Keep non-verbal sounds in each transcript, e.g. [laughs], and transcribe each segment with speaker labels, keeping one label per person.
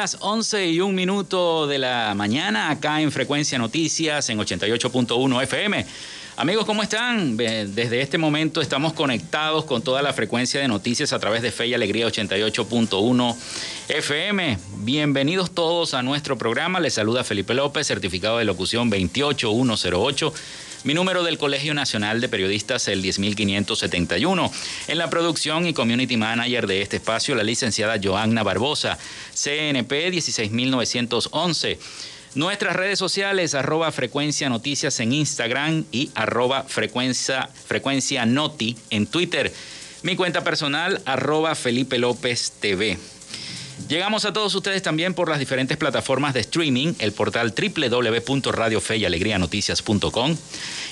Speaker 1: Las 11 y un minuto de la mañana acá en Frecuencia Noticias en 88.1 FM. Amigos, ¿cómo están? Desde este momento estamos conectados con toda la frecuencia de noticias a través de Fe y Alegría 88.1 FM. Bienvenidos todos a nuestro programa. Les saluda Felipe López, certificado de locución 28108 mi número del Colegio Nacional de Periodistas, el 10571. En la producción y community manager de este espacio, la licenciada Joanna Barbosa, CNP 16911. Nuestras redes sociales, arroba frecuencia noticias en Instagram y arroba frecuencia, frecuencia noti en Twitter. Mi cuenta personal, arroba Felipe López TV. Llegamos a todos ustedes también por las diferentes plataformas de streaming, el portal www.radiofeyalegrianoticias.com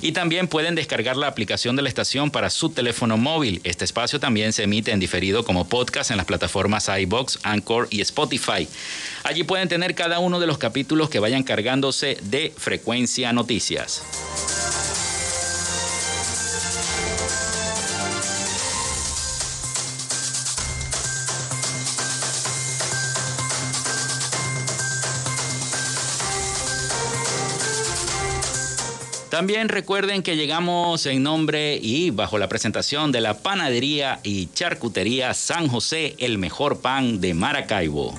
Speaker 1: y también pueden descargar la aplicación de la estación para su teléfono móvil. Este espacio también se emite en diferido como podcast en las plataformas iBox, Anchor y Spotify. Allí pueden tener cada uno de los capítulos que vayan cargándose de frecuencia noticias. También recuerden que llegamos en nombre y bajo la presentación de la Panadería y Charcutería San José, el mejor pan de Maracaibo.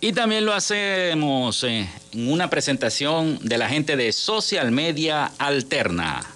Speaker 1: Y también lo hacemos eh, en una presentación de la gente de Social Media Alterna.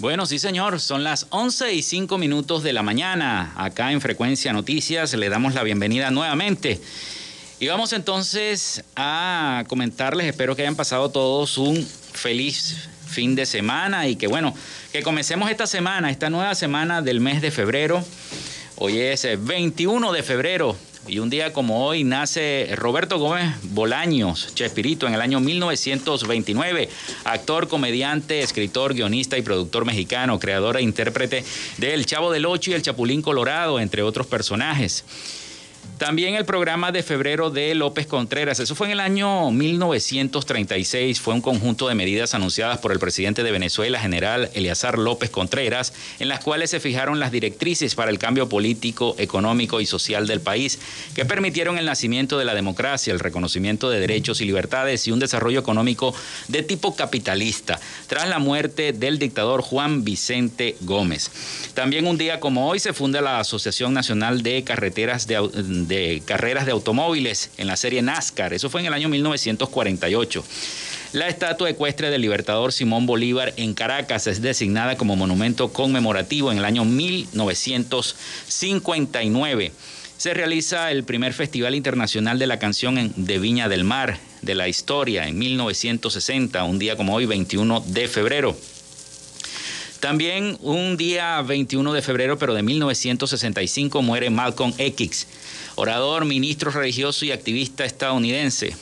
Speaker 1: Bueno, sí señor, son las 11 y 5 minutos de la mañana. Acá en Frecuencia Noticias le damos la bienvenida nuevamente. Y vamos entonces a comentarles, espero que hayan pasado todos un feliz fin de semana y que bueno, que comencemos esta semana, esta nueva semana del mes de febrero. Hoy es 21 de febrero, y un día como hoy nace Roberto Gómez Bolaños, Chespirito, en el año 1929, actor, comediante, escritor, guionista y productor mexicano, creador e intérprete de El Chavo del Ocho y El Chapulín Colorado, entre otros personajes. También el programa de febrero de López Contreras, eso fue en el año 1936, fue un conjunto de medidas anunciadas por el presidente de Venezuela, general Eleazar López Contreras, en las cuales se fijaron las directrices para el cambio político, económico y social del país, que permitieron el nacimiento de la democracia, el reconocimiento de derechos y libertades y un desarrollo económico de tipo capitalista, tras la muerte del dictador Juan Vicente Gómez. También un día como hoy se funda la Asociación Nacional de Carreteras de de carreras de automóviles en la serie NASCAR. Eso fue en el año 1948. La estatua ecuestre del libertador Simón Bolívar en Caracas es designada como monumento conmemorativo en el año 1959. Se realiza el primer Festival Internacional de la Canción de Viña del Mar de la historia en 1960, un día como hoy, 21 de febrero. También un día 21 de febrero, pero de 1965, muere Malcolm X, orador, ministro religioso y activista estadounidense.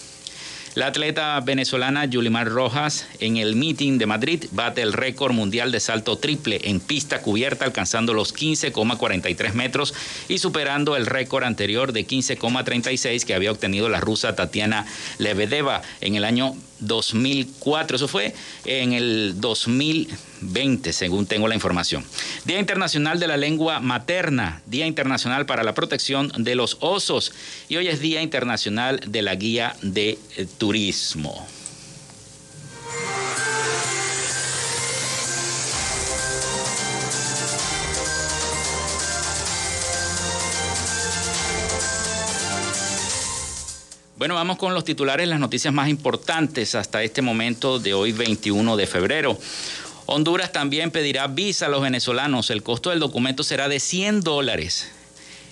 Speaker 1: La atleta venezolana Yulimar Rojas en el meeting de Madrid bate el récord mundial de salto triple en pista cubierta alcanzando los 15,43 metros y superando el récord anterior de 15,36 que había obtenido la rusa Tatiana Lebedeva en el año 2004. Eso fue en el 2020, según tengo la información. Día Internacional de la Lengua Materna, Día Internacional para la Protección de los Osos y hoy es Día Internacional de la Guía de Turismo. Bueno, vamos con los titulares, las noticias más importantes hasta este momento de hoy 21 de febrero. Honduras también pedirá visa a los venezolanos. El costo del documento será de 100 dólares.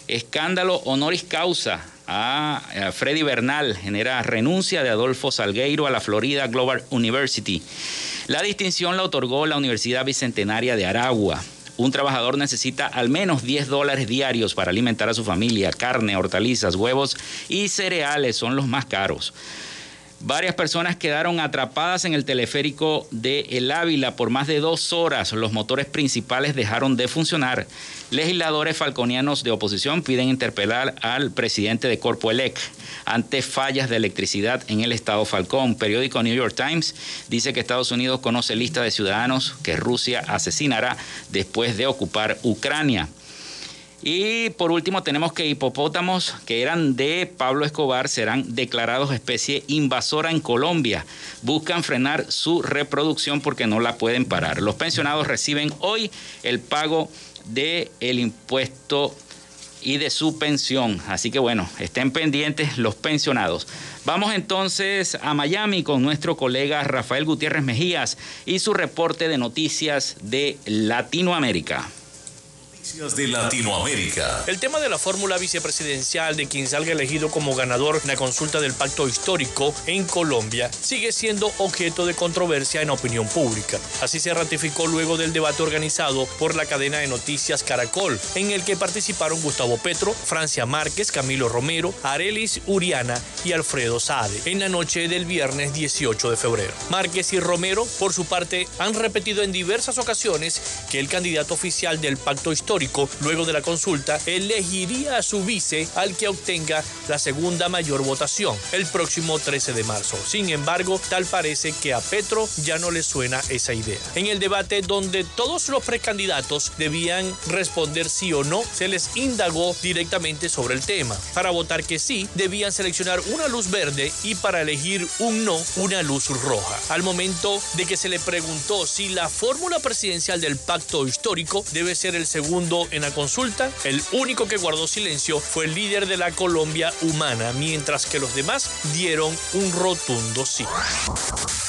Speaker 1: Escándalo honoris causa a Freddy Bernal genera renuncia de Adolfo Salgueiro a la Florida Global University. La distinción la otorgó la Universidad Bicentenaria de Aragua. Un trabajador necesita al menos 10 dólares diarios para alimentar a su familia. Carne, hortalizas, huevos y cereales son los más caros. Varias personas quedaron atrapadas en el teleférico de El Ávila por más de dos horas. Los motores principales dejaron de funcionar. Legisladores falconianos de oposición piden interpelar al presidente de Corpo Elec ante fallas de electricidad en el estado Falcón. Periódico New York Times dice que Estados Unidos conoce lista de ciudadanos que Rusia asesinará después de ocupar Ucrania. Y por último tenemos que hipopótamos que eran de Pablo Escobar serán declarados especie invasora en Colombia. Buscan frenar su reproducción porque no la pueden parar. Los pensionados reciben hoy el pago del el impuesto y de su pensión. Así que bueno, estén pendientes los pensionados. Vamos entonces a Miami con nuestro colega Rafael Gutiérrez Mejías y su reporte de noticias de Latinoamérica
Speaker 2: de Latinoamérica.
Speaker 3: El tema de la fórmula vicepresidencial de quien salga elegido como ganador en la consulta del pacto histórico en Colombia sigue siendo objeto de controversia en opinión pública. Así se ratificó luego del debate organizado por la cadena de noticias Caracol, en el que participaron Gustavo Petro, Francia Márquez, Camilo Romero, Arelis Uriana y Alfredo Sade en la noche del viernes 18 de febrero. Márquez y Romero, por su parte, han repetido en diversas ocasiones que el candidato oficial del pacto histórico luego de la consulta, elegiría a su vice al que obtenga la segunda mayor votación el próximo 13 de marzo. Sin embargo, tal parece que a Petro ya no le suena esa idea. En el debate donde todos los precandidatos debían responder sí o no, se les indagó directamente sobre el tema. Para votar que sí, debían seleccionar una luz verde y para elegir un no, una luz roja. Al momento de que se le preguntó si la fórmula presidencial del pacto histórico debe ser el segundo en la consulta, el único que guardó silencio fue el líder de la Colombia Humana, mientras que los demás dieron un rotundo sí.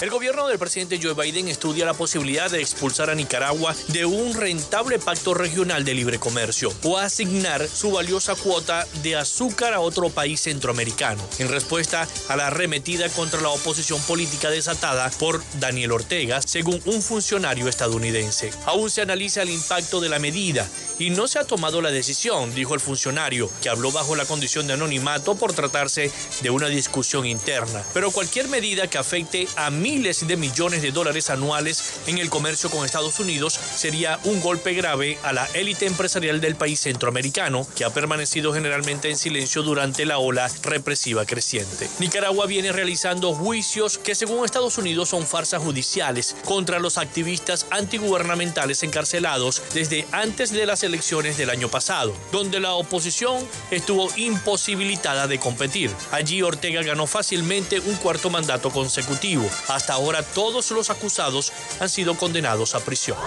Speaker 3: El gobierno del presidente Joe Biden estudia la posibilidad de expulsar a Nicaragua de un rentable pacto regional de libre comercio o asignar su valiosa cuota de azúcar a otro país centroamericano, en respuesta a la arremetida contra la oposición política desatada por Daniel Ortega, según un funcionario estadounidense. Aún se analiza el impacto de la medida y no se ha tomado la decisión, dijo el funcionario, que habló bajo la condición de anonimato por tratarse de una discusión interna. Pero cualquier medida que afecte a miles de millones de dólares anuales en el comercio con Estados Unidos sería un golpe grave a la élite empresarial del país centroamericano, que ha permanecido generalmente en silencio durante la ola represiva creciente. Nicaragua viene realizando juicios que según Estados Unidos son farsas judiciales contra los activistas antigubernamentales encarcelados desde antes de las elecciones del año pasado, donde la oposición estuvo imposibilitada de competir. Allí Ortega ganó fácilmente un cuarto mandato consecutivo. Hasta ahora todos los acusados han sido condenados a prisión.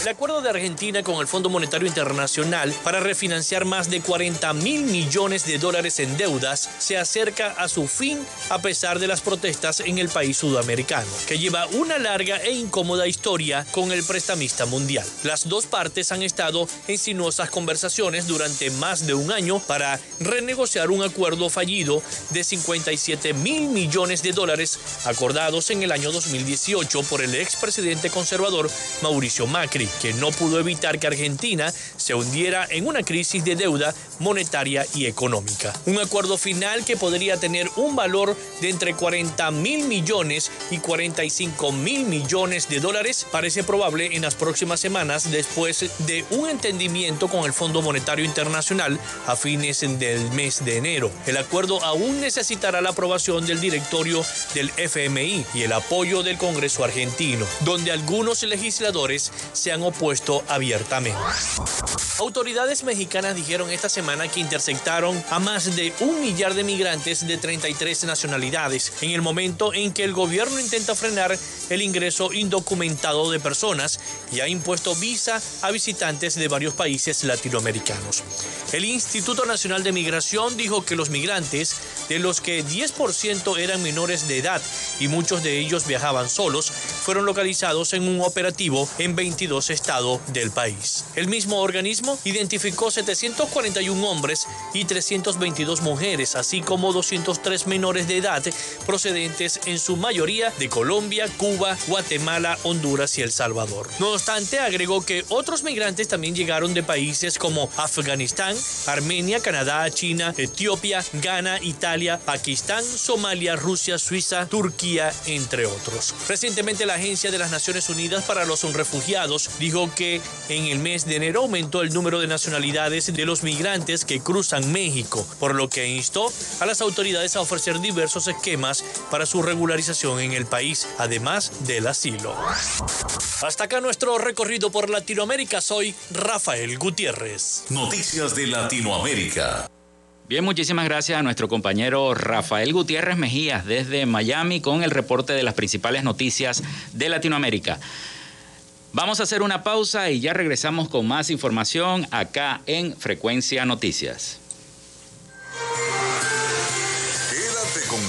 Speaker 3: El acuerdo de Argentina con el Fondo Monetario Internacional para refinanciar más de 40 mil millones de dólares en deudas se acerca a su fin a pesar de las protestas en el país sudamericano, que lleva una larga e incómoda historia con el prestamista mundial. Las dos partes han estado en sinuosas conversaciones durante más de un año para renegociar un acuerdo fallido de 57 mil millones de dólares acordados en el año 2018 por el expresidente conservador Mauricio Macri, que no pudo evitar que Argentina se hundiera en una crisis de deuda monetaria y económica. Un acuerdo final que podría tener un valor de entre 40 mil millones y 45 mil millones de dólares parece probable en las próximas semanas después de un entendimiento con el Fondo Monetario Internacional a fines del mes de enero. El acuerdo aún necesitará la aprobación del directorio del FMI y el apoyo del Congreso argentino, donde algunos legisladores se han opuesto abiertamente. Autoridades mexicanas dijeron esta semana que interceptaron a más de un millar de migrantes de 33 nacionalidades en el momento en que el gobierno intenta frenar el ingreso indocumentado de personas y ha impuesto visa a visitantes de varios países latinoamericanos. El Instituto Nacional de Migración dijo que los migrantes, de los que 10% eran menores de edad y muchos de ellos viajaban solos, fueron localizados en un operativo en 22 estados del país. El mismo organismo identificó 741 hombres y 322 mujeres, así como 203 menores de edad procedentes en su mayoría de Colombia, Cuba, Guatemala, Honduras y El Salvador. No obstante, agregó que otros migrantes también llegaron de países como Afganistán, Armenia, Canadá, China, Etiopía, Ghana, Italia, Pakistán, Somalia, Rusia, Suiza, Turquía, entre otros. Recientemente la Agencia de las Naciones Unidas para los Refugiados dijo que en el mes de enero aumentó el número de nacionalidades de los migrantes que cruzan México, por lo que instó a las autoridades a ofrecer diversos esquemas para su regularización en el país, además del asilo. Hasta acá nuestro recorrido por Latinoamérica. Soy Rafael Gutiérrez.
Speaker 2: Noticias de Latinoamérica.
Speaker 1: Bien, muchísimas gracias a nuestro compañero Rafael Gutiérrez Mejías desde Miami con el reporte de las principales noticias de Latinoamérica. Vamos a hacer una pausa y ya regresamos con más información acá en Frecuencia Noticias.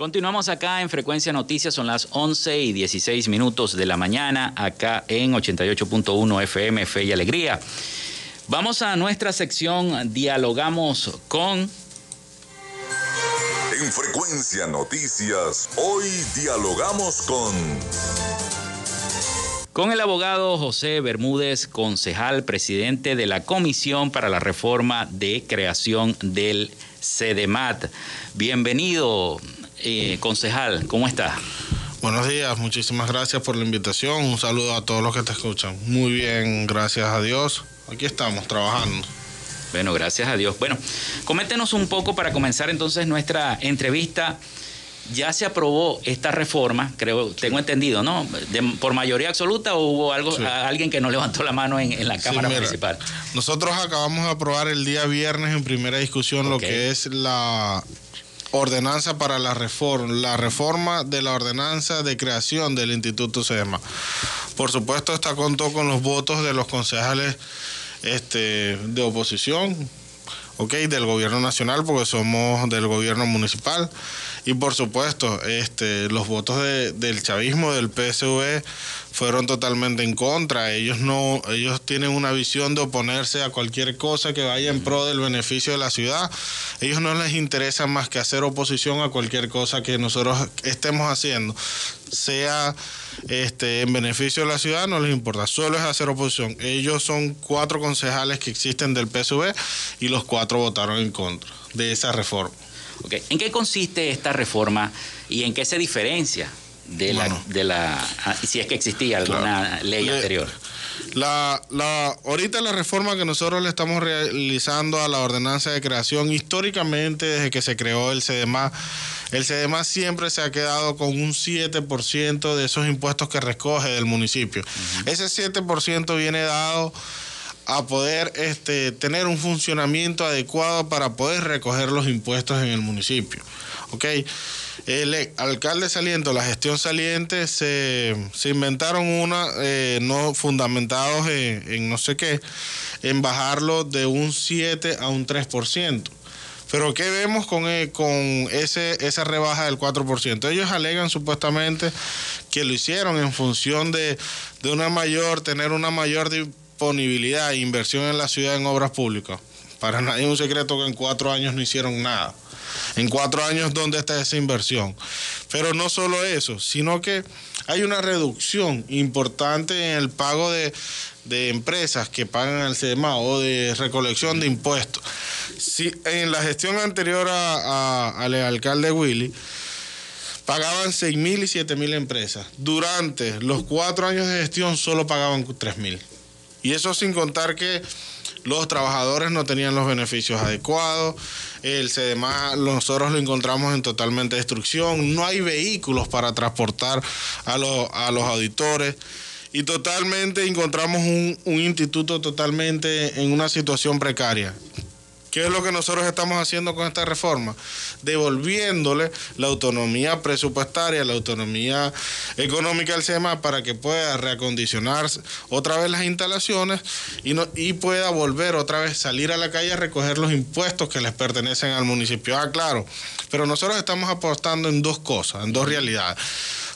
Speaker 1: Continuamos acá en Frecuencia Noticias, son las 11 y 16 minutos de la mañana, acá en 88.1 FM, Fe y Alegría. Vamos a nuestra sección Dialogamos con...
Speaker 4: En Frecuencia Noticias, hoy dialogamos con...
Speaker 1: Con el abogado José Bermúdez, concejal, presidente de la Comisión para la Reforma de Creación del CEDEMAT. Bienvenido, eh, concejal, ¿cómo está?
Speaker 5: Buenos días, muchísimas gracias por la invitación. Un saludo a todos los que te escuchan. Muy bien, gracias a Dios. Aquí estamos trabajando.
Speaker 1: Bueno, gracias a Dios. Bueno, coméntenos un poco para comenzar entonces nuestra entrevista ya se aprobó esta reforma, creo, tengo entendido, ¿no? ¿Por mayoría absoluta o hubo algo, alguien que no levantó la mano en, la Cámara Municipal?
Speaker 5: Nosotros acabamos de aprobar el día viernes en primera discusión lo que es la ordenanza para la reforma, la reforma de la ordenanza de creación del Instituto SEDEMA. Por supuesto, esta contó con los votos de los concejales este, de oposición, ok, del gobierno nacional, porque somos del gobierno municipal. Y por supuesto, este, los votos del chavismo, del PSV, fueron totalmente en contra. Ellos no, ellos tienen una visión de oponerse a cualquier cosa que vaya en pro del beneficio de la ciudad. Ellos no les interesa más que hacer oposición a cualquier cosa que nosotros estemos haciendo, sea este, en beneficio de la ciudad, no les importa, solo es hacer oposición. Ellos son cuatro concejales que existen del PSV y los cuatro votaron en contra de esa reforma.
Speaker 1: ¿En qué consiste esta reforma y en qué se diferencia de la, de la ah, si es que existía alguna ley anterior?
Speaker 5: La, la, ahorita la reforma que nosotros le estamos realizando a la ordenanza de creación, históricamente desde que se creó el CDMA, el CDMA siempre se ha quedado con un 7% de esos impuestos que recoge del municipio. Ese 7% viene dado a poder este, tener un funcionamiento adecuado para poder recoger los impuestos en el municipio. ¿Ok? El alcalde saliente, la gestión saliente, se, inventaron una, eh, no fundamentados en, no sé qué, en bajarlo de un 7 a un 3%. Pero ¿qué vemos con, eh, con ese, esa rebaja del 4%? Ellos alegan supuestamente que lo hicieron en función de, de una mayor, tener una mayor disponibilidad e inversión en la ciudad en obras públicas. Para nadie es un secreto que en cuatro años no hicieron nada. En cuatro años, ¿dónde está esa inversión? Pero no solo eso, sino que hay una reducción importante en el pago de, empresas que pagan al CEMA o de recolección de impuestos. Si en la gestión anterior al alcalde Willy, pagaban 6 mil y 7 mil empresas. Durante los cuatro años de gestión solo pagaban 3 mil. Y eso sin contar que los trabajadores no tenían los beneficios adecuados, el CDMA nosotros lo encontramos en totalmente destrucción, no hay vehículos para transportar a los, a los auditores y totalmente encontramos un, un instituto totalmente en una situación precaria. ¿Qué es lo que nosotros estamos haciendo con esta reforma? Devolviéndole la autonomía presupuestaria, la autonomía económica al SEMA para que pueda reacondicionar otra vez las instalaciones y, y pueda volver otra vez salir a la calle a recoger los impuestos que les pertenecen al municipio. Ah, claro, pero nosotros estamos apostando en dos cosas, en dos realidades.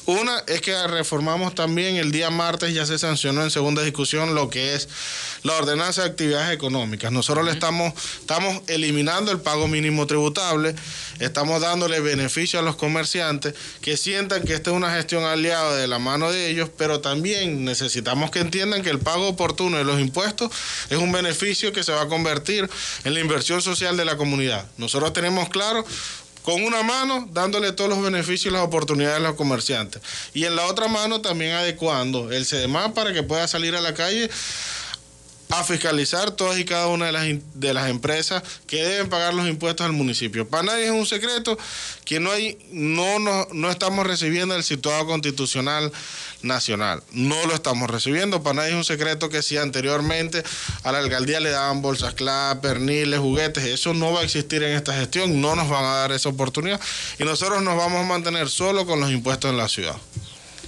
Speaker 5: Una es que reformamos también el día martes, ya se sancionó en segunda discusión lo que es la ordenanza de actividades económicas. Nosotros le estamos, estamos eliminando el pago mínimo tributable, estamos dándole beneficio a los comerciantes que sientan que esta es una gestión aliada de la mano de ellos, pero también necesitamos que entiendan que el pago oportuno de los impuestos es un beneficio que se va a convertir en la inversión social de la comunidad. Nosotros tenemos claro con una mano dándole todos los beneficios y las oportunidades a los comerciantes. Y en la otra mano también adecuando el CDMA para que pueda salir a la calle a fiscalizar todas y cada una de las, de las empresas que deben pagar los impuestos al municipio. Para nadie es un secreto que no, hay, no, no, no estamos recibiendo el situado constitucional nacional. No lo estamos recibiendo. Para nadie es un secreto que si anteriormente a la alcaldía le daban bolsas clap, perniles, juguetes, eso no va a existir en esta gestión. No nos van a dar esa oportunidad. Y nosotros nos vamos a mantener solo con los impuestos en la ciudad.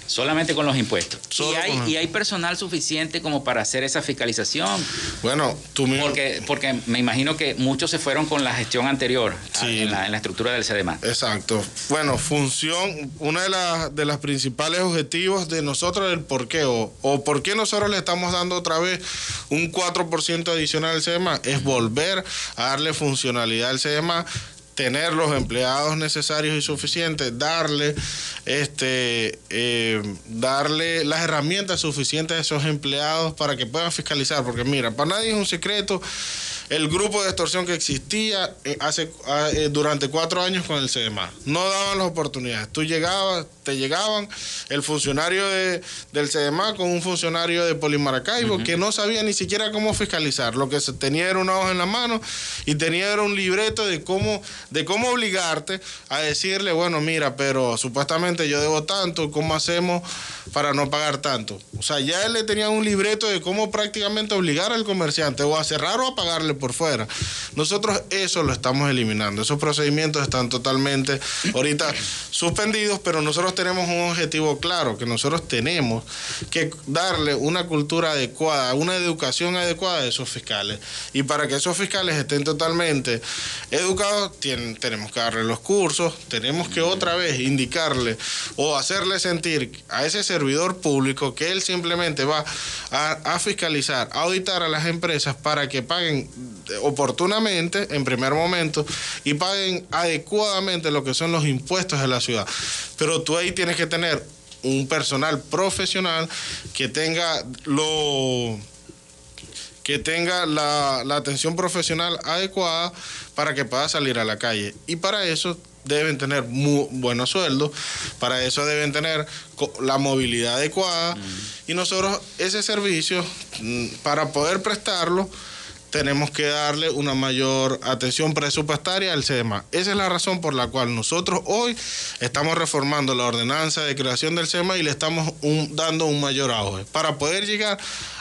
Speaker 1: Solamente con los impuestos. ¿Y hay, ¿Y hay, personal suficiente como para hacer esa fiscalización?
Speaker 5: Bueno, tú mismo.
Speaker 1: Porque, porque me imagino que muchos se fueron con la gestión anterior en, la, estructura del CDMA.
Speaker 5: Exacto. Bueno, función, una de, las de los principales objetivos de nosotros, el por qué, o, o por qué nosotros le estamos dando otra vez un 4% adicional al CDMA, es volver a darle funcionalidad al CDMA tener los empleados necesarios y suficientes, darle, este, eh, darle las herramientas suficientes a esos empleados para que puedan fiscalizar. Porque mira, para nadie es un secreto el grupo de extorsión que existía eh, hace, ah, eh, durante cuatro años con el CDMA. No daban las oportunidades. Tú llegabas, te llegaban el funcionario de, del CDMA con un funcionario de Polimaracaibo que no sabía ni siquiera cómo fiscalizar. Lo que se tenía era una hoja en la mano y tenía era un libreto de cómo, de cómo obligarte a decirle, bueno, mira, pero supuestamente yo debo tanto, ¿cómo hacemos para no pagar tanto? O sea, ya él le tenía un libreto de cómo prácticamente obligar al comerciante o a cerrar o a pagarle por fuera. Nosotros eso lo estamos eliminando. Esos procedimientos están totalmente ahorita [laughs] suspendidos, pero nosotros tenemos un objetivo claro, que nosotros tenemos que darle una cultura adecuada, una educación adecuada a esos fiscales. Y para que esos fiscales estén totalmente educados, tenemos que darle los cursos, tenemos que otra vez indicarle o hacerle sentir a ese servidor público que él simplemente va a, a fiscalizar, a auditar a las empresas para que paguen oportunamente en primer momento y paguen adecuadamente lo que son los impuestos de la ciudad. Pero tú ahí tienes que tener un personal profesional que tenga lo que tenga la, la, atención profesional adecuada para que pueda salir a la calle. Y para eso deben tener muy buenos sueldos, para eso deben tener la movilidad adecuada. Mm. Y nosotros ese servicio, mm, para poder prestarlo, tenemos que darle una mayor atención presupuestaria al SEMA. Esa es la razón por la cual nosotros hoy estamos reformando la ordenanza de creación del SEMA y le estamos dando un mayor auge para poder llegar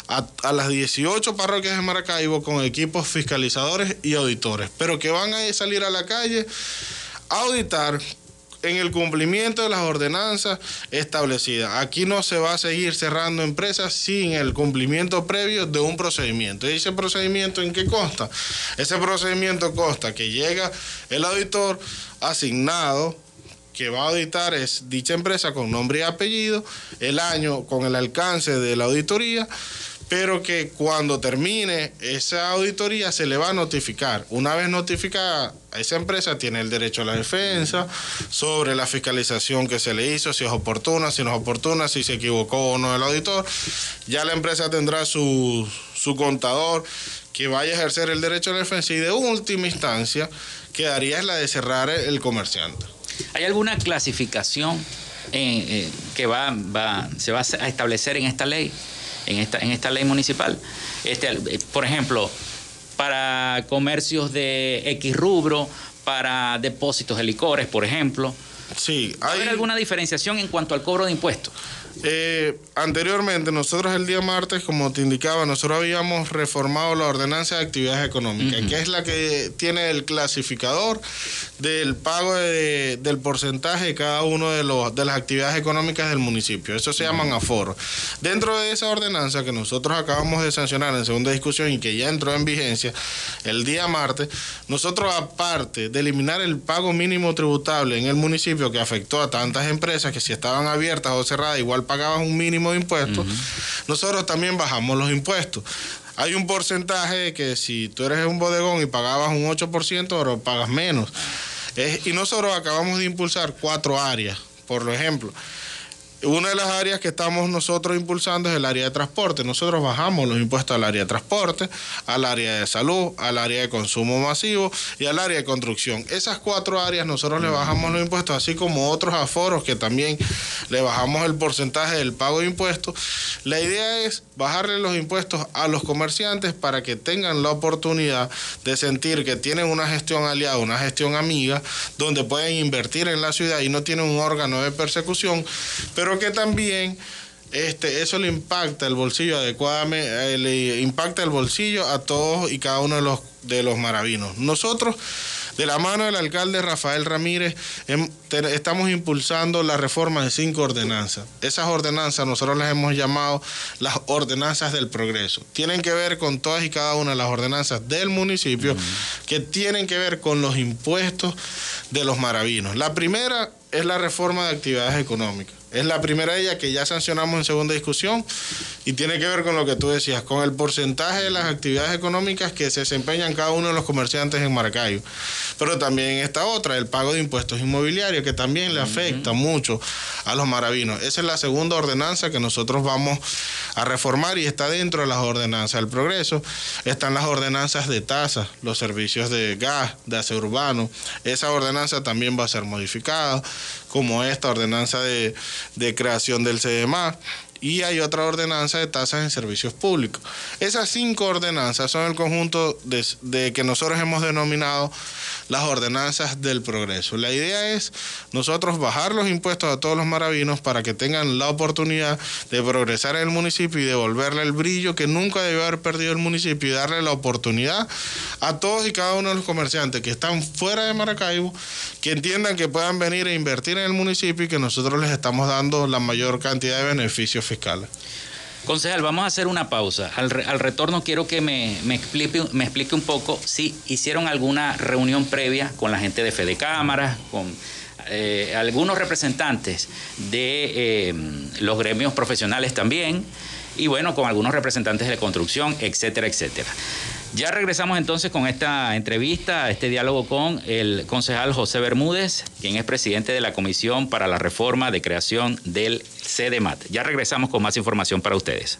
Speaker 5: a, a, las 18 parroquias de Maracaibo con equipos fiscalizadores y auditores, pero que van a salir a la calle a auditar en el cumplimiento de las ordenanzas establecidas. Aquí no se va a seguir cerrando empresas sin el cumplimiento previo de un procedimiento. ¿Y ese procedimiento en qué consta? Ese procedimiento consta que llega el auditor asignado que va a auditar es dicha empresa con nombre y apellido, el año con el alcance de la auditoría pero que cuando termine esa auditoría se le va a notificar. Una vez notificada, esa empresa tiene el derecho a la defensa sobre la fiscalización que se le hizo, si es oportuna, si no es oportuna, si se equivocó o no el auditor. Ya la empresa tendrá su, su contador que vaya a ejercer el derecho a la defensa y de última instancia quedaría la de cerrar el comerciante.
Speaker 1: ¿Hay alguna clasificación eh, eh, que va, va, se va a establecer en esta ley? En esta, en esta ley municipal. Este, por ejemplo, para comercios de X rubro, para depósitos de licores, por ejemplo.
Speaker 5: Sí,
Speaker 1: hay... ¿Va alguna diferenciación en cuanto al cobro de impuestos?
Speaker 5: Eh, anteriormente, nosotros el día martes, como te indicaba, nosotros habíamos reformado la ordenanza de actividades económicas, que es la que tiene el clasificador del pago del porcentaje de cada uno de, los, de las actividades económicas del municipio. Eso se llaman aforos. Dentro de esa ordenanza que nosotros acabamos de sancionar en segunda discusión y que ya entró en vigencia el día martes, nosotros aparte de eliminar el pago mínimo tributable en el municipio que afectó a tantas empresas que si estaban abiertas o cerradas igual pagabas un mínimo de impuestos, nosotros también bajamos los impuestos. Hay un porcentaje que si tú eres un bodegón y pagabas un 8%, ahora pagas menos. y nosotros acabamos de impulsar cuatro áreas, por ejemplo. Una de las áreas que estamos nosotros impulsando es el área de transporte. Nosotros bajamos los impuestos al área de transporte, al área de salud, al área de consumo masivo y al área de construcción. Esas cuatro áreas nosotros le bajamos los impuestos, así como otros aforos que también le bajamos el porcentaje del pago de impuestos. La idea es bajarle los impuestos a los comerciantes para que tengan la oportunidad de sentir que tienen una gestión aliada, una gestión amiga, donde pueden invertir en la ciudad y no tienen un órgano de persecución, que también este, eso le impacta el bolsillo adecuadamente, eh, le impacta el bolsillo a todos y cada uno de los, de los maravinos. Nosotros, de la mano del alcalde Rafael Ramírez, em, estamos impulsando la reforma de cinco ordenanzas. Esas ordenanzas nosotros las hemos llamado las ordenanzas del progreso. Tienen que ver con todas y cada una de las ordenanzas del municipio que tienen que ver con los impuestos de los maravinos. La primera es la reforma de actividades económicas. Es la primera de ellas que ya sancionamos en segunda discusión y tiene que ver con lo que tú decías, con el porcentaje de las actividades económicas que se desempeñan cada uno de los comerciantes en Maracayo. Pero también esta otra, el pago de impuestos inmobiliarios, que también le afecta mucho a los maravinos. Esa es la segunda ordenanza que nosotros vamos a reformar y está dentro de las ordenanzas del progreso. Están las ordenanzas de tasas, los servicios de gas, de aseo urbano. Esa ordenanza también va a ser modificada, como esta ordenanza de, de creación del CDMA y hay otra ordenanza de tasas en servicios públicos. Esas cinco ordenanzas son el conjunto de, que nosotros hemos denominado las ordenanzas del progreso. La idea es nosotros bajar los impuestos a todos los maravinos para que tengan la oportunidad de progresar en el municipio y devolverle el brillo que nunca debió haber perdido el municipio y darle la oportunidad a todos y cada uno de los comerciantes que están fuera de Maracaibo, que entiendan que puedan venir a invertir en el municipio y que nosotros les estamos dando la mayor cantidad de beneficios fiscales.
Speaker 1: Concejal, vamos a hacer una pausa. Al, re, al retorno quiero que me, me, explique, me explique un poco si hicieron alguna reunión previa con la gente de Fede Cámara, con eh, algunos representantes de eh, los gremios profesionales también, y bueno, con algunos representantes de construcción, etcétera, etcétera. Ya regresamos entonces con esta entrevista, este diálogo con el concejal José Bermúdez, quien es presidente de la Comisión para la Reforma de Creación del CDMAT. Ya regresamos con más información para ustedes.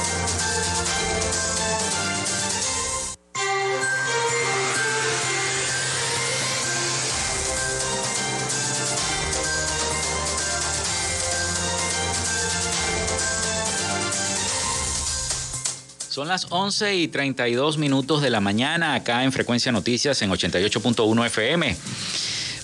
Speaker 1: Son las 11 y 32 minutos de la mañana acá en Frecuencia Noticias en 88.1 FM.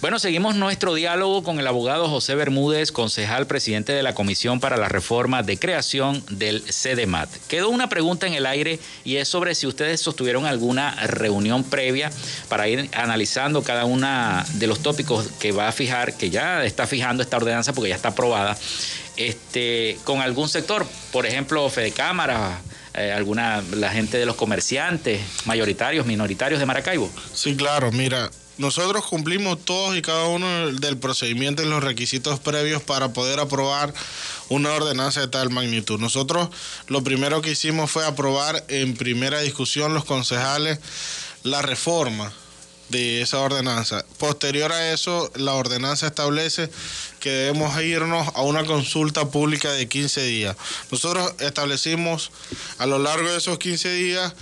Speaker 1: Bueno, seguimos nuestro diálogo con el abogado José Bermúdez, concejal presidente de la Comisión para la Reforma de Creación del CDMAT. Quedó una pregunta en el aire y es sobre si ustedes sostuvieron alguna reunión previa para ir analizando cada uno de los tópicos que va a fijar, que ya está fijando esta ordenanza porque ya está aprobada, este, con algún sector, por ejemplo, Fede Cámara, eh, alguna, la gente de los comerciantes, mayoritarios, minoritarios de Maracaibo?
Speaker 5: Sí, claro, mira, nosotros cumplimos todos y cada uno del procedimiento y los requisitos previos para poder aprobar una ordenanza de tal magnitud. Nosotros lo primero que hicimos fue aprobar en primera discusión los concejales la reforma de esa ordenanza. Posterior a eso, la ordenanza establece que debemos irnos a una consulta pública de 15 días. Nosotros establecimos a lo largo de esos 15 días,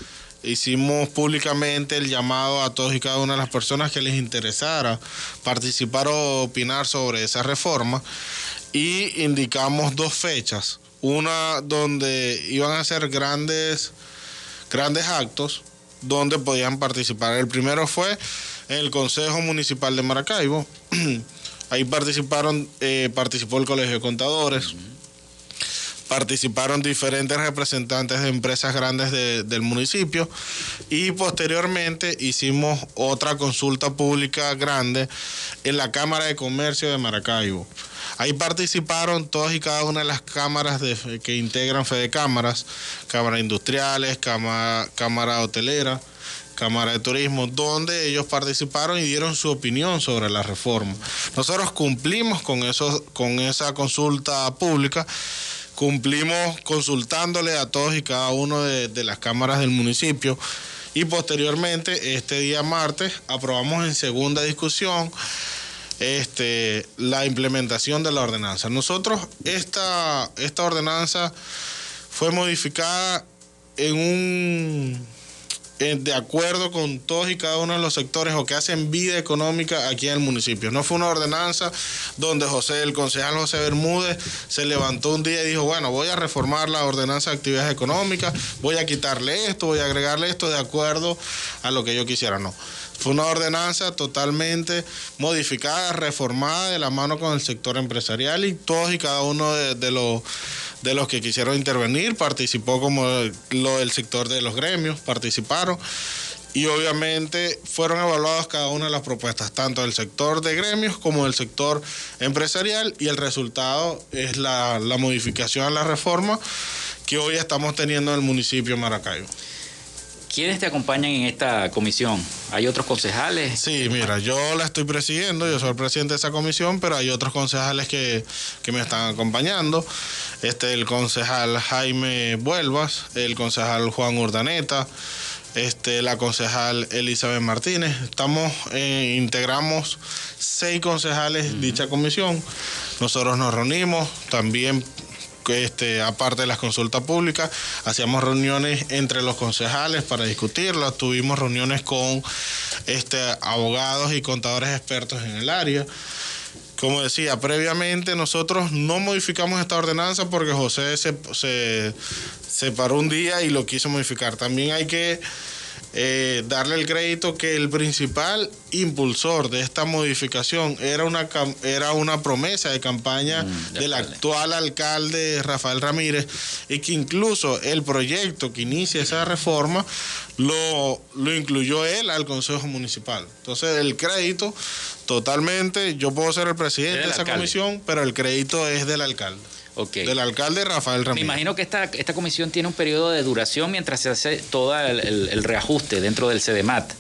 Speaker 5: hicimos públicamente el llamado a todos y cada una de las personas que les interesara participar o opinar sobre esa reforma y indicamos dos fechas. Una donde iban a ser grandes, grandes actos donde podían participar. El primero fue en el Consejo Municipal de Maracaibo, [clears throat] Ahí participaron, eh, participó el Colegio de Contadores, participaron diferentes representantes de empresas grandes de- del municipio y posteriormente hicimos otra consulta pública grande en la Cámara de Comercio de Maracaibo. Ahí participaron todas y cada una de las cámaras que integran Fede Cámaras, cámaras industriales, cámara, hotelera, Cámara de Turismo, donde ellos participaron y dieron su opinión sobre la reforma. Nosotros cumplimos con, eso, con esa consulta pública, cumplimos consultándole a todos y cada uno de las cámaras del municipio y posteriormente, este día martes, aprobamos en segunda discusión este, la implementación de la ordenanza. Nosotros, esta, esta ordenanza fue modificada en un de acuerdo con todos y cada uno de los sectores o que hacen vida económica aquí en el municipio. No fue una ordenanza donde José, el concejal José Bermúdez, se levantó un día y dijo, bueno, voy a reformar la ordenanza de actividades económicas, voy a quitarle esto, voy a agregarle esto de acuerdo a lo que yo quisiera. No. Fue una ordenanza totalmente modificada, reformada de la mano con el sector empresarial y todos y cada uno de, los que quisieron intervenir, participó como lo del sector de los gremios, participaron y obviamente fueron evaluadas cada una de las propuestas, tanto del sector de gremios como del sector empresarial y el resultado es la, la modificación a la reforma que hoy estamos teniendo en el municipio de Maracaibo.
Speaker 1: ¿Quiénes te acompañan en esta comisión? ¿Hay otros concejales?
Speaker 5: Sí, mira, yo la estoy presidiendo, yo soy el presidente de esa comisión, pero hay otros concejales que, que me están acompañando. Este, el concejal Jaime Vuelvas, el concejal Juan Urdaneta, este, la concejal Elizabeth Martínez. Estamos, eh, integramos seis concejales dicha comisión. Nosotros nos reunimos también este, aparte de las consultas públicas, hacíamos reuniones entre los concejales para discutirlas, tuvimos reuniones con este, abogados y contadores expertos en el área. Como decía, previamente nosotros no modificamos esta ordenanza porque José se, se, se paró un día y lo quiso modificar. También hay que eh, darle el crédito que el principal impulsor de esta modificación era una, era una promesa de campaña
Speaker 1: Mm, de
Speaker 5: del
Speaker 1: alcalde.
Speaker 5: actual alcalde Rafael Ramírez y que incluso el proyecto que inicia esa reforma lo, lo incluyó él al Consejo Municipal. Entonces el crédito totalmente, yo puedo ser el presidente
Speaker 1: Es
Speaker 5: de esa
Speaker 1: alcalde.
Speaker 5: comisión, pero el crédito es del alcalde. Del alcalde Rafael
Speaker 1: Me
Speaker 5: Ramírez.
Speaker 1: imagino que esta, esta comisión tiene un periodo de duración mientras se hace todo el, el- el reajuste dentro del CEDEMAT.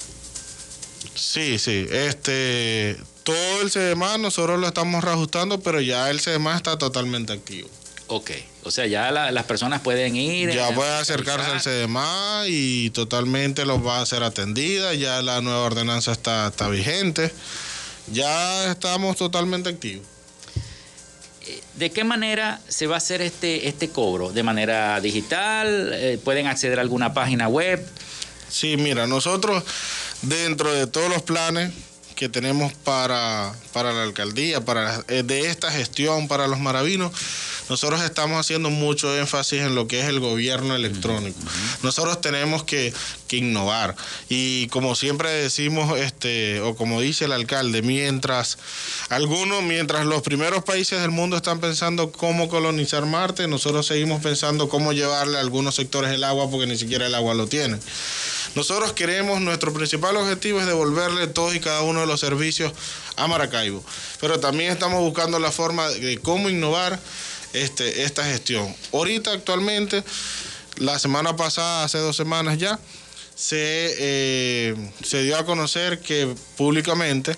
Speaker 5: Sí, sí. Este, todo el CDMA nosotros lo estamos reajustando, pero ya el CDMA está totalmente activo.
Speaker 1: Ok. O sea, ya la- las personas pueden ir.
Speaker 5: Ya
Speaker 1: eh,
Speaker 5: puede acercarse al. CDMA y totalmente los va a ser atendida. Ya la nueva ordenanza está, está vigente. Ya estamos totalmente activos.
Speaker 1: ¿De qué manera se va a hacer este, este cobro? ¿De manera digital? Eh, ¿Pueden acceder a alguna página web?
Speaker 5: Sí, mira, nosotros dentro de todos los planes que tenemos para, para la alcaldía, para eh, de esta gestión para los maravinos, nosotros estamos haciendo mucho énfasis en lo que es el gobierno electrónico. Nosotros tenemos que, que innovar. Y como siempre decimos, este, o como dice el alcalde, mientras algunos, mientras los primeros países del mundo están pensando cómo colonizar Marte, nosotros seguimos pensando cómo llevarle a algunos sectores el agua porque ni siquiera el agua lo tienen. Nosotros queremos, nuestro principal objetivo es devolverle todos y cada uno de los servicios a Maracaibo, pero también estamos buscando la forma de cómo innovar este, esta gestión. Ahorita actualmente, la semana pasada, hace dos semanas ya, se, eh, se dio a conocer que públicamente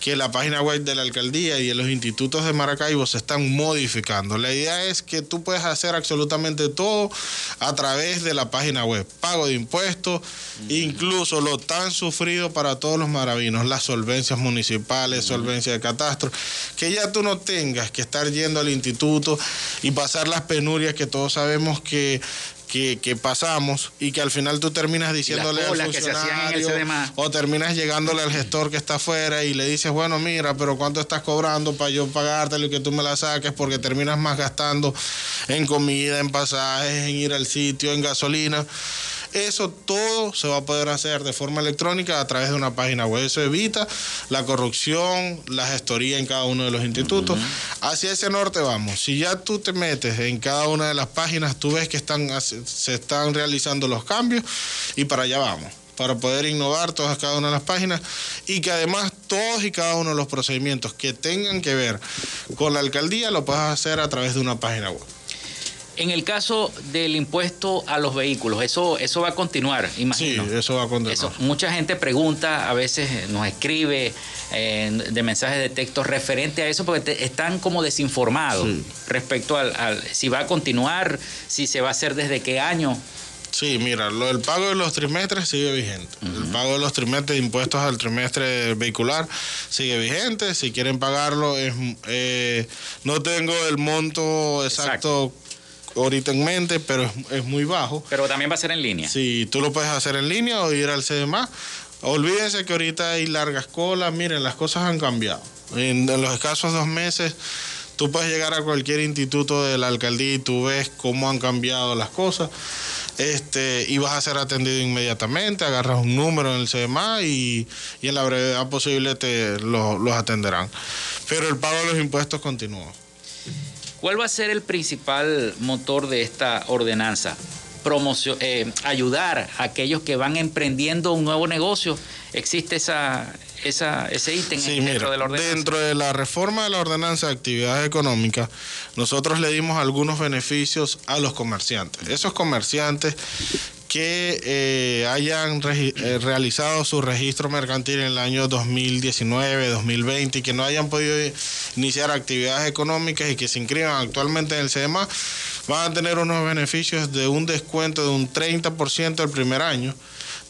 Speaker 5: que la página web de la alcaldía y de los institutos de Maracaibo se están modificando. La idea es que tú puedes hacer absolutamente todo a través de la página web. Pago de impuestos, incluso lo tan sufrido para todos los maravinos, las solvencias municipales, solvencia de catastro, que ya tú no tengas que estar yendo al instituto y pasar las penurias que todos sabemos que que, que pasamos y que al final tú terminas diciéndole al funcionario o terminas llegándole al gestor que está afuera y le dices, bueno, mira, pero ¿cuánto estás cobrando para yo pagártelo y que tú me la saques? Porque terminas más gastando en comida, en pasajes, en ir al sitio, en gasolina. Eso todo se va a poder hacer de forma electrónica a través de una página web. Eso evita la corrupción, la gestoría en cada uno de los institutos. Hacia ese norte vamos. Si ya tú te metes en cada una de las páginas, tú ves que están, se están realizando los cambios y para allá vamos para poder innovar todas cada una de las páginas y que además todos y cada uno de los procedimientos que tengan que ver con la alcaldía lo puedas hacer a través de una página web.
Speaker 1: En el caso del impuesto a los vehículos, eso, eso va a continuar, imagino.
Speaker 5: Sí, eso va a continuar.
Speaker 1: mucha gente pregunta, a veces nos escribe eh, de mensajes de texto referente a eso, porque están como desinformados respecto al, si va a continuar, si se va a hacer desde qué año.
Speaker 5: Sí, mira, lo del pago de los trimestres sigue vigente. El pago de los trimestres de impuestos al trimestre vehicular sigue vigente. Si quieren pagarlo, es, eh, no tengo el monto exacto, ahorita en mente, pero es, muy bajo.
Speaker 1: Pero también va a ser en línea.
Speaker 5: Sí, tú lo puedes hacer en línea o ir al CDMA. Olvídense que ahorita hay largas colas. Miren, las cosas han cambiado. En, en los escasos dos meses tú puedes llegar a cualquier instituto de la alcaldía y tú ves cómo han cambiado las cosas este, y vas a ser atendido inmediatamente, agarras un número en el CMA y, en la brevedad posible te los atenderán. Pero el pago de los impuestos continúa.
Speaker 1: ¿Cuál va a ser el principal motor de esta ordenanza? Promoción, eh, ayudar a aquellos que van emprendiendo un nuevo negocio. ¿Existe esa, esa, ese ítem
Speaker 5: dentro de la ordenanza? Dentro de la reforma de la ordenanza de actividades económicas, nosotros le dimos algunos beneficios a los comerciantes. Esos comerciantes que eh, hayan eh, realizado su registro mercantil en el año 2019, 2020 y que no hayan podido iniciar actividades económicas y que se inscriban actualmente en el CEMA, van a tener unos beneficios de un descuento de un 30% el primer año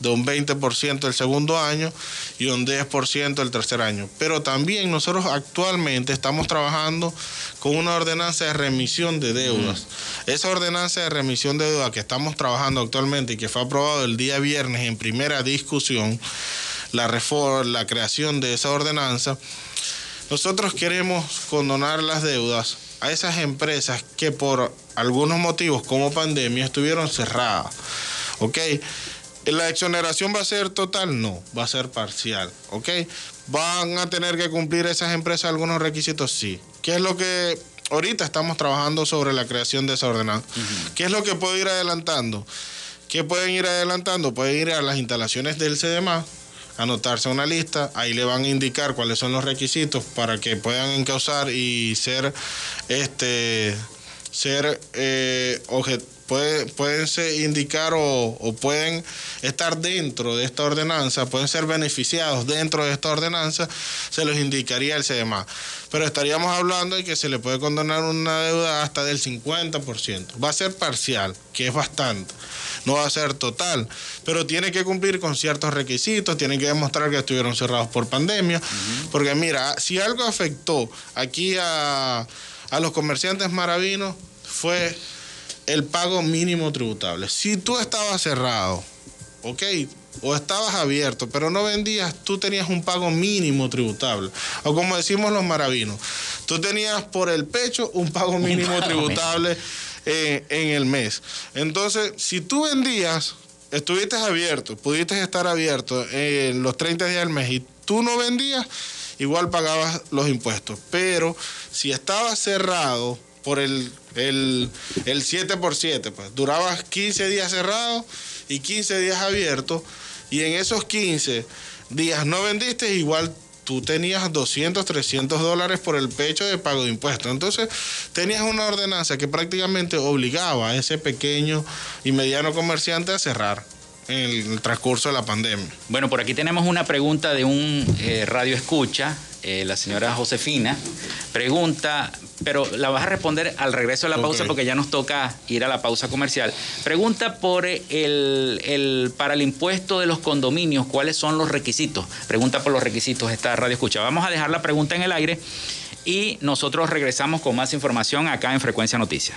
Speaker 5: de un 20% el segundo año y un 10% el tercer año. Pero también nosotros actualmente estamos trabajando con una ordenanza de remisión de deudas. Esa ordenanza de remisión de deudas que estamos trabajando actualmente y que fue aprobado el día viernes en primera discusión, la, reforma, la creación de esa ordenanza, nosotros queremos condonar las deudas a esas empresas que por algunos motivos como pandemia estuvieron cerradas. ¿Ok? ¿La exoneración va a ser total? No, va a ser parcial, ¿ok? ¿Van a tener que cumplir esas empresas algunos requisitos? Sí. ¿Qué es lo que ahorita estamos trabajando sobre la creación de esa ordenanza? ¿Qué es lo que puedo ir adelantando? ¿Qué pueden ir adelantando? Pueden ir a las instalaciones del CDMA, anotarse una lista, ahí le van a indicar cuáles son los requisitos para que puedan encauzar y ser este ser eh, pueden indicar o, pueden estar dentro de esta ordenanza, pueden ser beneficiados dentro de esta ordenanza, se los indicaría el CDMA. Pero estaríamos hablando de que se le puede condonar una deuda hasta del 50%. Va a ser parcial, que es bastante. No va a ser total, pero tiene que cumplir con ciertos requisitos, tiene que demostrar que estuvieron cerrados por pandemia. Porque mira, si algo afectó aquí a, a los comerciantes maravinos fue el pago mínimo tributable. Si tú estabas cerrado, ok, o estabas abierto, pero no vendías, tú tenías un pago mínimo tributable. O como decimos los maravinos, tú tenías por el pecho un pago mínimo tributable eh, en el mes. Entonces, si tú vendías, estuviste abierto, pudiste estar abierto en los 30 días del mes y tú no vendías, igual pagabas los impuestos. Pero si estabas cerrado, por el, el, 7 por 7 pues durabas 15 días cerrado y 15 días abierto y en esos 15 días no vendiste, igual tú tenías 200, 300 dólares por el pecho de pago de impuestos. Entonces tenías una ordenanza que prácticamente obligaba a ese pequeño y mediano comerciante a cerrar en el transcurso de la pandemia.
Speaker 1: Bueno, por aquí tenemos una pregunta de un eh, radio escucha, eh, la señora Josefina. Pregunta, pero la vas a responder al regreso de la pausa porque ya nos toca ir a la pausa comercial. Pregunta por el, el, para el impuesto de los condominios, ¿cuáles son los requisitos? Pregunta por los requisitos esta radio escucha. Vamos a dejar la pregunta en el aire y nosotros regresamos con más información acá en Frecuencia Noticias.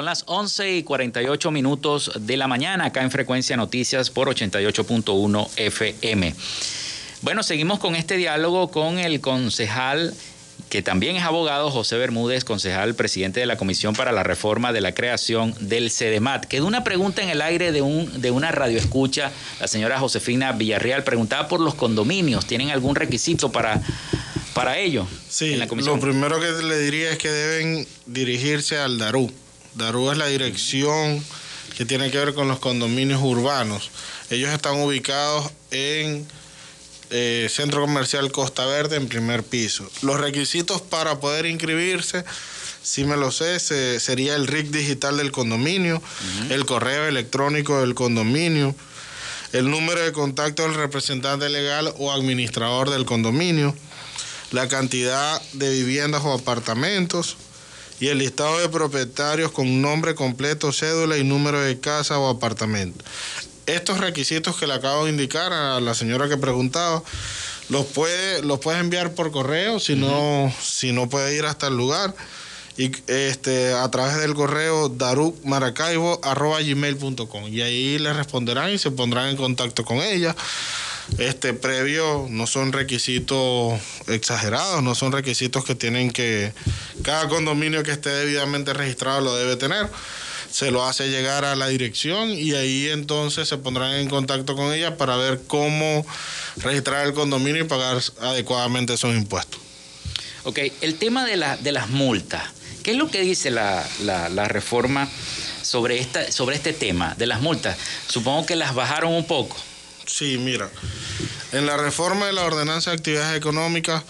Speaker 1: Son las 11 y 48 minutos de la mañana acá en Frecuencia Noticias por 88.1 FM. Bueno, seguimos con este diálogo con el concejal que también es abogado, José Bermúdez, concejal, presidente de la Comisión para la Reforma de la Creación del CEDEMAT. Quedó una pregunta en el aire de, un, de una radioescucha. La señora Josefina Villarreal preguntaba por los condominios. ¿Tienen algún requisito para, para ello?
Speaker 5: Sí, lo primero que le diría es que deben dirigirse al DARU Darú es la dirección que tiene que ver con los condominios urbanos. Ellos están ubicados en eh, Centro Comercial Costa Verde en primer piso. Los requisitos para poder inscribirse, si me lo sé, sería el RIC digital del condominio, el correo electrónico del condominio, el número de contacto del representante legal o administrador del condominio, la cantidad de viviendas o apartamentos, y el listado de propietarios con nombre completo, cédula y número de casa o apartamento. Estos requisitos que le acabo de indicar a la señora que preguntaba, los puede, los puede enviar por correo, si no, si no puede ir hasta el lugar. Y este, a través del correo darukmaracaibo.com y ahí le responderán y se pondrán en contacto con ella este previo no son requisitos exagerados, no son requisitos que tienen que cada condominio que esté debidamente registrado lo debe tener. Se lo hace llegar a la dirección y ahí entonces se pondrán en contacto con ella para ver cómo registrar el condominio y pagar adecuadamente esos impuestos.
Speaker 1: Ok, el tema de, la, de las multas. ¿Qué es lo que dice la, la reforma sobre, esta, sobre este tema de las multas? Supongo que las bajaron un poco.
Speaker 5: Sí, mira, en la reforma de la ordenanza de actividades económicas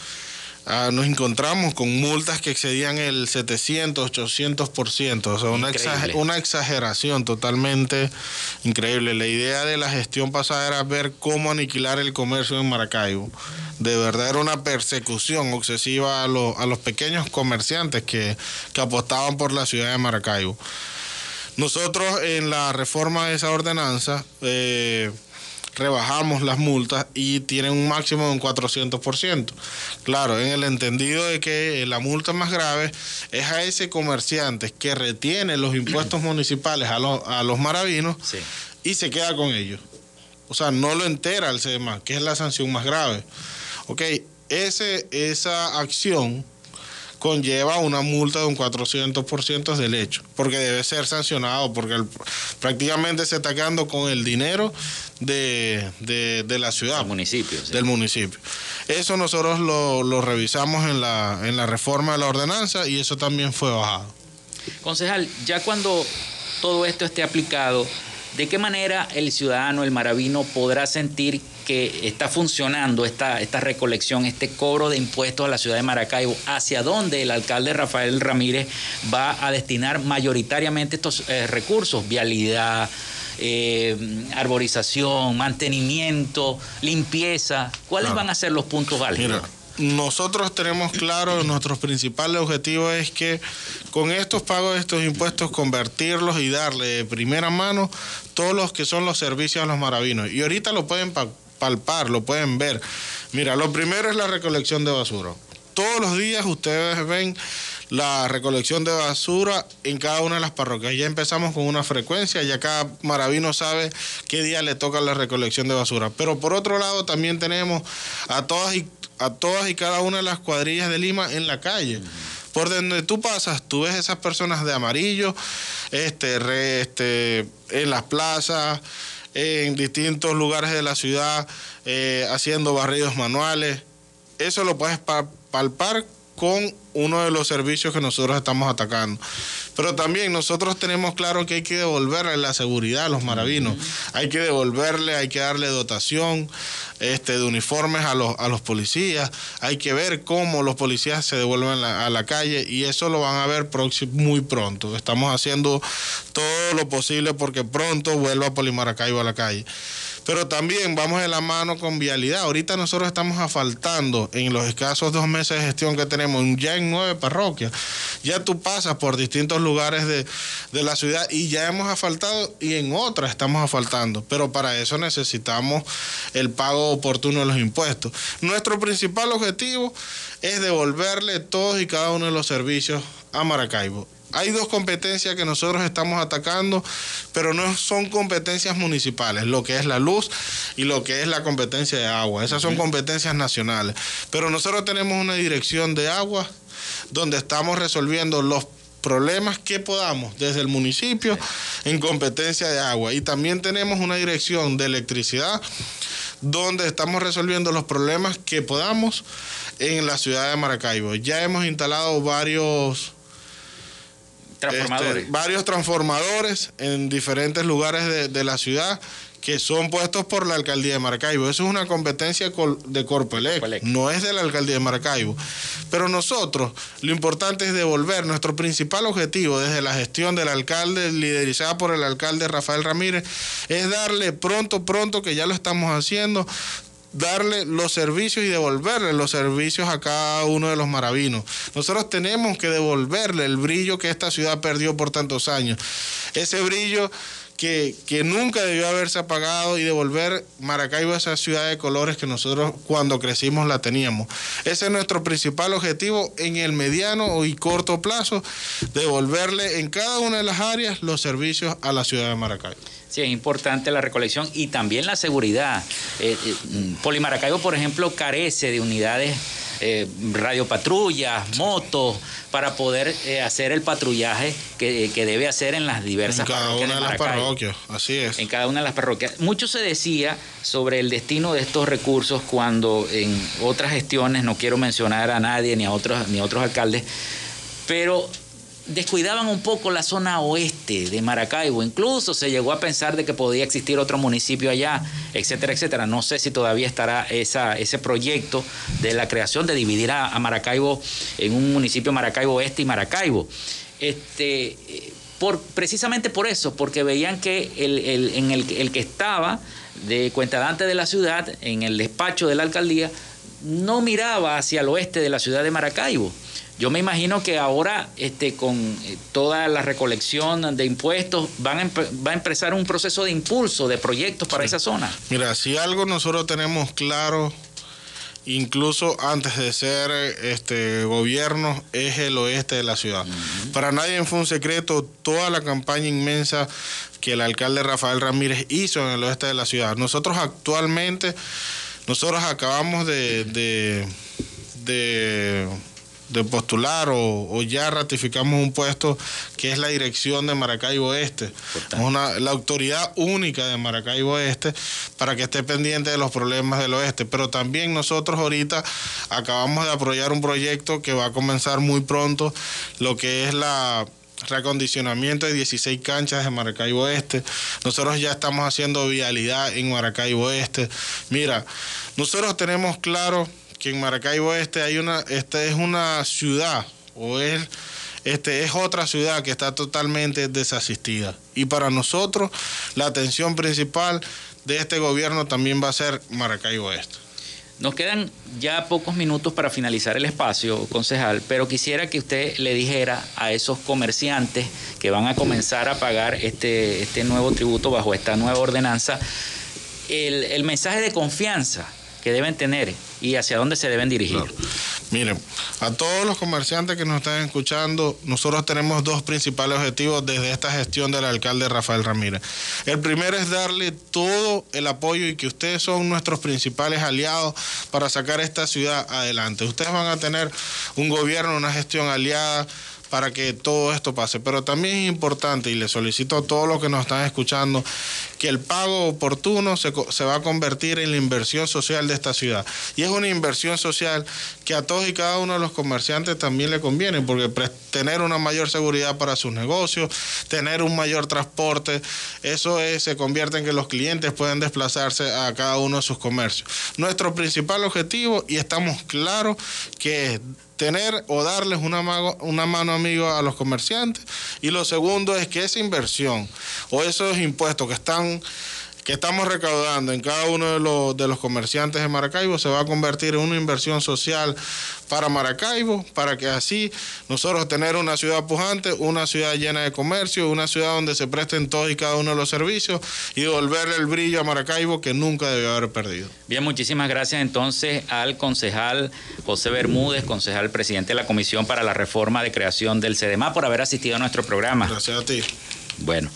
Speaker 5: ah, nos encontramos con multas que excedían el 700, 800%, o sea, una, una exageración totalmente increíble. La idea de la gestión pasada era ver cómo aniquilar el comercio en Maracaibo. De verdad era una persecución excesiva a, a los pequeños comerciantes que, que apostaban por la ciudad de Maracaibo. Nosotros en la reforma de esa ordenanza... Eh, rebajamos las multas y tienen un máximo de un 400%. Claro, en el entendido de que la multa más grave es a ese comerciante que retiene los impuestos [clears throat] municipales a, los, a los maravinos y se queda con ellos. O sea, no lo entera el CEMA, que es la sanción más grave. Ok, ese, esa acción conlleva una multa de un 400% del hecho, porque debe ser sancionado, porque prácticamente se está quedando con el dinero de, la ciudad.
Speaker 1: Del municipio.
Speaker 5: Del municipio. Eso nosotros lo, revisamos en la, en la reforma de la ordenanza y eso también fue bajado.
Speaker 1: Concejal, ya cuando todo esto esté aplicado, ¿De qué manera el ciudadano, el maravino, podrá sentir que está funcionando esta, esta recolección, este cobro de impuestos a la ciudad de Maracaibo? ¿Hacia dónde el alcalde Rafael Ramírez va a destinar mayoritariamente estos eh, recursos? Vialidad, eh, arborización, mantenimiento, limpieza. ¿Cuáles van a ser los puntos álgidos?
Speaker 5: nosotros tenemos claro, nuestros principales objetivos es que con estos pagos de estos impuestos convertirlos y darle de primera mano todos los que son los servicios a los maravinos. Y ahorita lo pueden palpar, lo pueden ver. Mira, lo primero es la recolección de basura. Todos los días ustedes ven la recolección de basura en cada una de las parroquias. Ya empezamos con una frecuencia, ya cada maravino sabe qué día le toca la recolección de basura. Pero por otro lado también tenemos a todas y a todas y cada una de las cuadrillas de Lima en la calle. Por donde tú pasas, tú ves esas personas de amarillo, este, este, en las plazas, en distintos lugares de la ciudad, eh, haciendo barridos manuales. Eso lo puedes palpar con uno de los servicios que nosotros estamos atacando. Pero también nosotros tenemos claro que hay que devolverle la seguridad a los maravinos. Hay que devolverle, hay que darle dotación este, de uniformes a los, a los policías. Hay que ver cómo los policías se devuelven a la calle y eso lo van a ver muy pronto. Estamos haciendo todo lo posible porque pronto vuelva Polimaracaibo a la calle pero también vamos de la mano con vialidad. Ahorita nosotros estamos asfaltando en los escasos dos meses de gestión que tenemos ya en nueve parroquias. Ya tú pasas por distintos lugares de, la ciudad y ya hemos asfaltado y en otras estamos asfaltando, pero para eso necesitamos el pago oportuno de los impuestos. Nuestro principal objetivo es devolverle todos y cada uno de los servicios a Maracaibo hay dos competencias que nosotros estamos atacando, pero no son competencias municipales, lo que es la luz y lo que es la competencia de agua. Esas son competencias nacionales. Pero nosotros tenemos una dirección de agua donde estamos resolviendo los problemas que podamos desde el municipio en competencia de agua. Y también tenemos una dirección de electricidad donde estamos resolviendo los problemas que podamos en la ciudad de Maracaibo. Ya hemos instalado varios
Speaker 1: Transformadores.
Speaker 5: Este, varios transformadores en diferentes lugares de, la ciudad que son puestos por la alcaldía de Maracaibo. Eso es una competencia de Corpelec, no es de la alcaldía de Maracaibo. Pero nosotros, lo importante es devolver nuestro principal objetivo desde la gestión del alcalde, liderizada por el alcalde Rafael Ramírez, es darle pronto, pronto, que ya lo estamos haciendo, darle los servicios y devolverle los servicios a cada uno de los maravinos. Nosotros tenemos que devolverle el brillo que esta ciudad perdió por tantos años. Ese brillo que, nunca debió haberse apagado y devolver Maracaibo a esa ciudad de colores que nosotros cuando crecimos la teníamos. Ese es nuestro principal objetivo en el mediano y corto plazo, devolverle en cada una de las áreas los servicios a la ciudad de Maracaibo.
Speaker 1: Sí, es importante la recolección y también la seguridad. Eh, eh, Polimaracaibo, por ejemplo, carece de unidades eh, radiopatrullas, motos, para poder eh, hacer el patrullaje que, debe hacer en las diversas
Speaker 5: en cada una de, las parroquias, así es.
Speaker 1: En cada una de las parroquias. Mucho se decía sobre el destino de estos recursos cuando en otras gestiones, no quiero mencionar a nadie ni a otros, ni a otros alcaldes, pero descuidaban un poco la zona oeste de Maracaibo. Incluso se llegó a pensar de que podía existir otro municipio allá, etcétera, etcétera. No sé si todavía estará ese proyecto de la creación de dividir a, Maracaibo en un municipio Maracaibo Oeste y Maracaibo. Este, por, precisamente por eso, porque veían que el, en el, el que estaba de cuentadante de la ciudad, en el despacho de la alcaldía, no miraba hacia el oeste de la ciudad de Maracaibo. Yo me imagino que ahora, este, con eh, toda la recolección de impuestos, van a va a empezar un proceso de impulso de proyectos para esa zona.
Speaker 5: Mira, si algo nosotros tenemos claro, incluso antes de ser este gobierno, es el oeste de la ciudad. Para nadie fue un secreto toda la campaña inmensa que el alcalde Rafael Ramírez hizo en el oeste de la ciudad. Nosotros actualmente, nosotros acabamos de, de de postular o, ya ratificamos un puesto que es la dirección de Maracaibo Este, una, la autoridad única de Maracaibo Este para que esté pendiente de los problemas del oeste. Pero también nosotros ahorita acabamos de apoyar un proyecto que va a comenzar muy pronto, lo que es la recondicionamiento de 16 canchas de Maracaibo Este. Nosotros ya estamos haciendo vialidad en Maracaibo Este. Mira, nosotros tenemos claro que en Maracaibo Este hay una, esta es una ciudad o es este es otra ciudad que está totalmente desasistida. Y para nosotros la atención principal de este gobierno también va a ser Maracaibo Este.
Speaker 1: Nos quedan ya pocos minutos para finalizar el espacio, concejal, pero quisiera que usted le dijera a esos comerciantes que van a comenzar a pagar este, este nuevo tributo bajo esta nueva ordenanza, el, el mensaje de confianza que deben tener y hacia dónde se deben dirigir.
Speaker 5: Miren, a todos los comerciantes que nos están escuchando, nosotros tenemos dos principales objetivos desde esta gestión del alcalde Rafael Ramírez. El primero es darle todo el apoyo y que ustedes son nuestros principales aliados para sacar esta ciudad adelante. Ustedes van a tener un gobierno, una gestión aliada para que todo esto pase. Pero también es importante, y le solicito a todos los que nos están escuchando, que el pago oportuno se, va a convertir en la inversión social de esta ciudad. Y es una inversión social que a todos y cada uno de los comerciantes también le conviene, porque tener una mayor seguridad para sus negocios, tener un mayor transporte, eso es, se convierte en que los clientes pueden desplazarse a cada uno de sus comercios. Nuestro principal objetivo, y estamos claros, que tener o darles una, una mano amiga a los comerciantes. Y lo segundo es que esa inversión o esos impuestos que están que estamos recaudando en cada uno de los, de los comerciantes de Maracaibo se va a convertir en una inversión social para Maracaibo, para que así nosotros tener una ciudad pujante, una ciudad llena de comercio, una ciudad donde se presten todos y cada uno de los servicios y devolverle el brillo a Maracaibo que nunca debió haber perdido.
Speaker 1: Bien, muchísimas gracias entonces al concejal José Bermúdez, concejal presidente de la Comisión para la Reforma de Creación del CEDEMA, por haber asistido a nuestro programa.
Speaker 5: Gracias a ti.
Speaker 1: Bueno,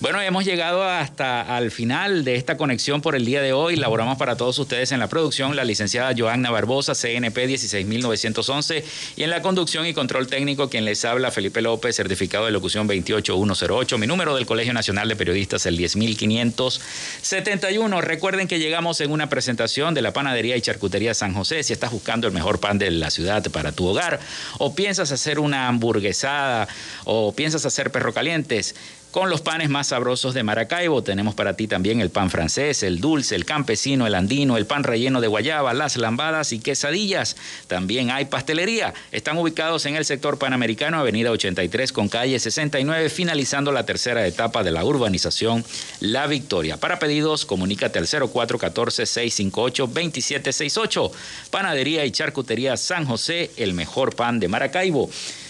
Speaker 1: bueno, hemos llegado hasta al final de esta conexión por el día de hoy. Laboramos para todos ustedes en la producción la licenciada Joanna Barbosa, CNP 16911, y en la conducción y control técnico quien les habla Felipe López, certificado de locución 28108. Mi número del Colegio Nacional de Periodistas el 10571. Recuerden que llegamos en una presentación de la Panadería y Charcutería San José. Si estás buscando el mejor pan de la ciudad para tu hogar o piensas hacer una hamburguesada o piensas hacer perro calientes, con los panes más sabrosos de Maracaibo. Tenemos para ti también el pan francés, el dulce, el campesino, el andino, el pan relleno de guayaba, las lambadas y quesadillas. También hay pastelería. Están ubicados en el sector panamericano, avenida 83 con calle 69, finalizando la tercera etapa de la urbanización La Victoria. Para pedidos, comunícate al 0414-658-2768. Panadería y charcutería San José, el mejor pan de Maracaibo.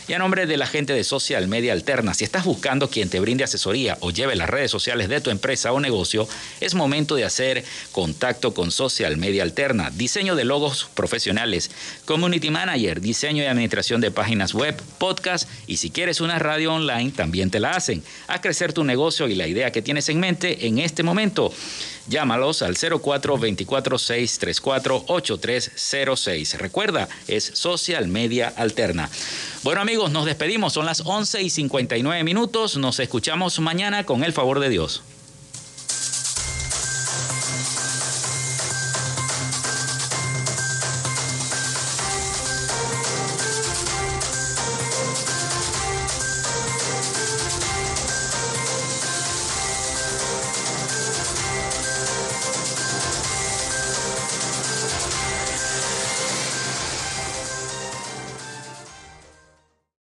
Speaker 1: Y a nombre de la gente de Social Media Alterna, si estás buscando quien te brinde asesoría o lleve las redes sociales de tu empresa o negocio, es momento de hacer contacto con Social Media Alterna. Diseño de logos profesionales, Community Manager, diseño y administración de páginas web, podcast y si quieres una radio online, también te la hacen. Haz crecer tu negocio y la idea que tienes en mente en este momento. Llámalos al 04 24 634 8306. Recuerda, es Social Media Alterna. Bueno amigos, nos despedimos. Son las 11 y 59 minutos. Nos escuchamos mañana con el favor de Dios.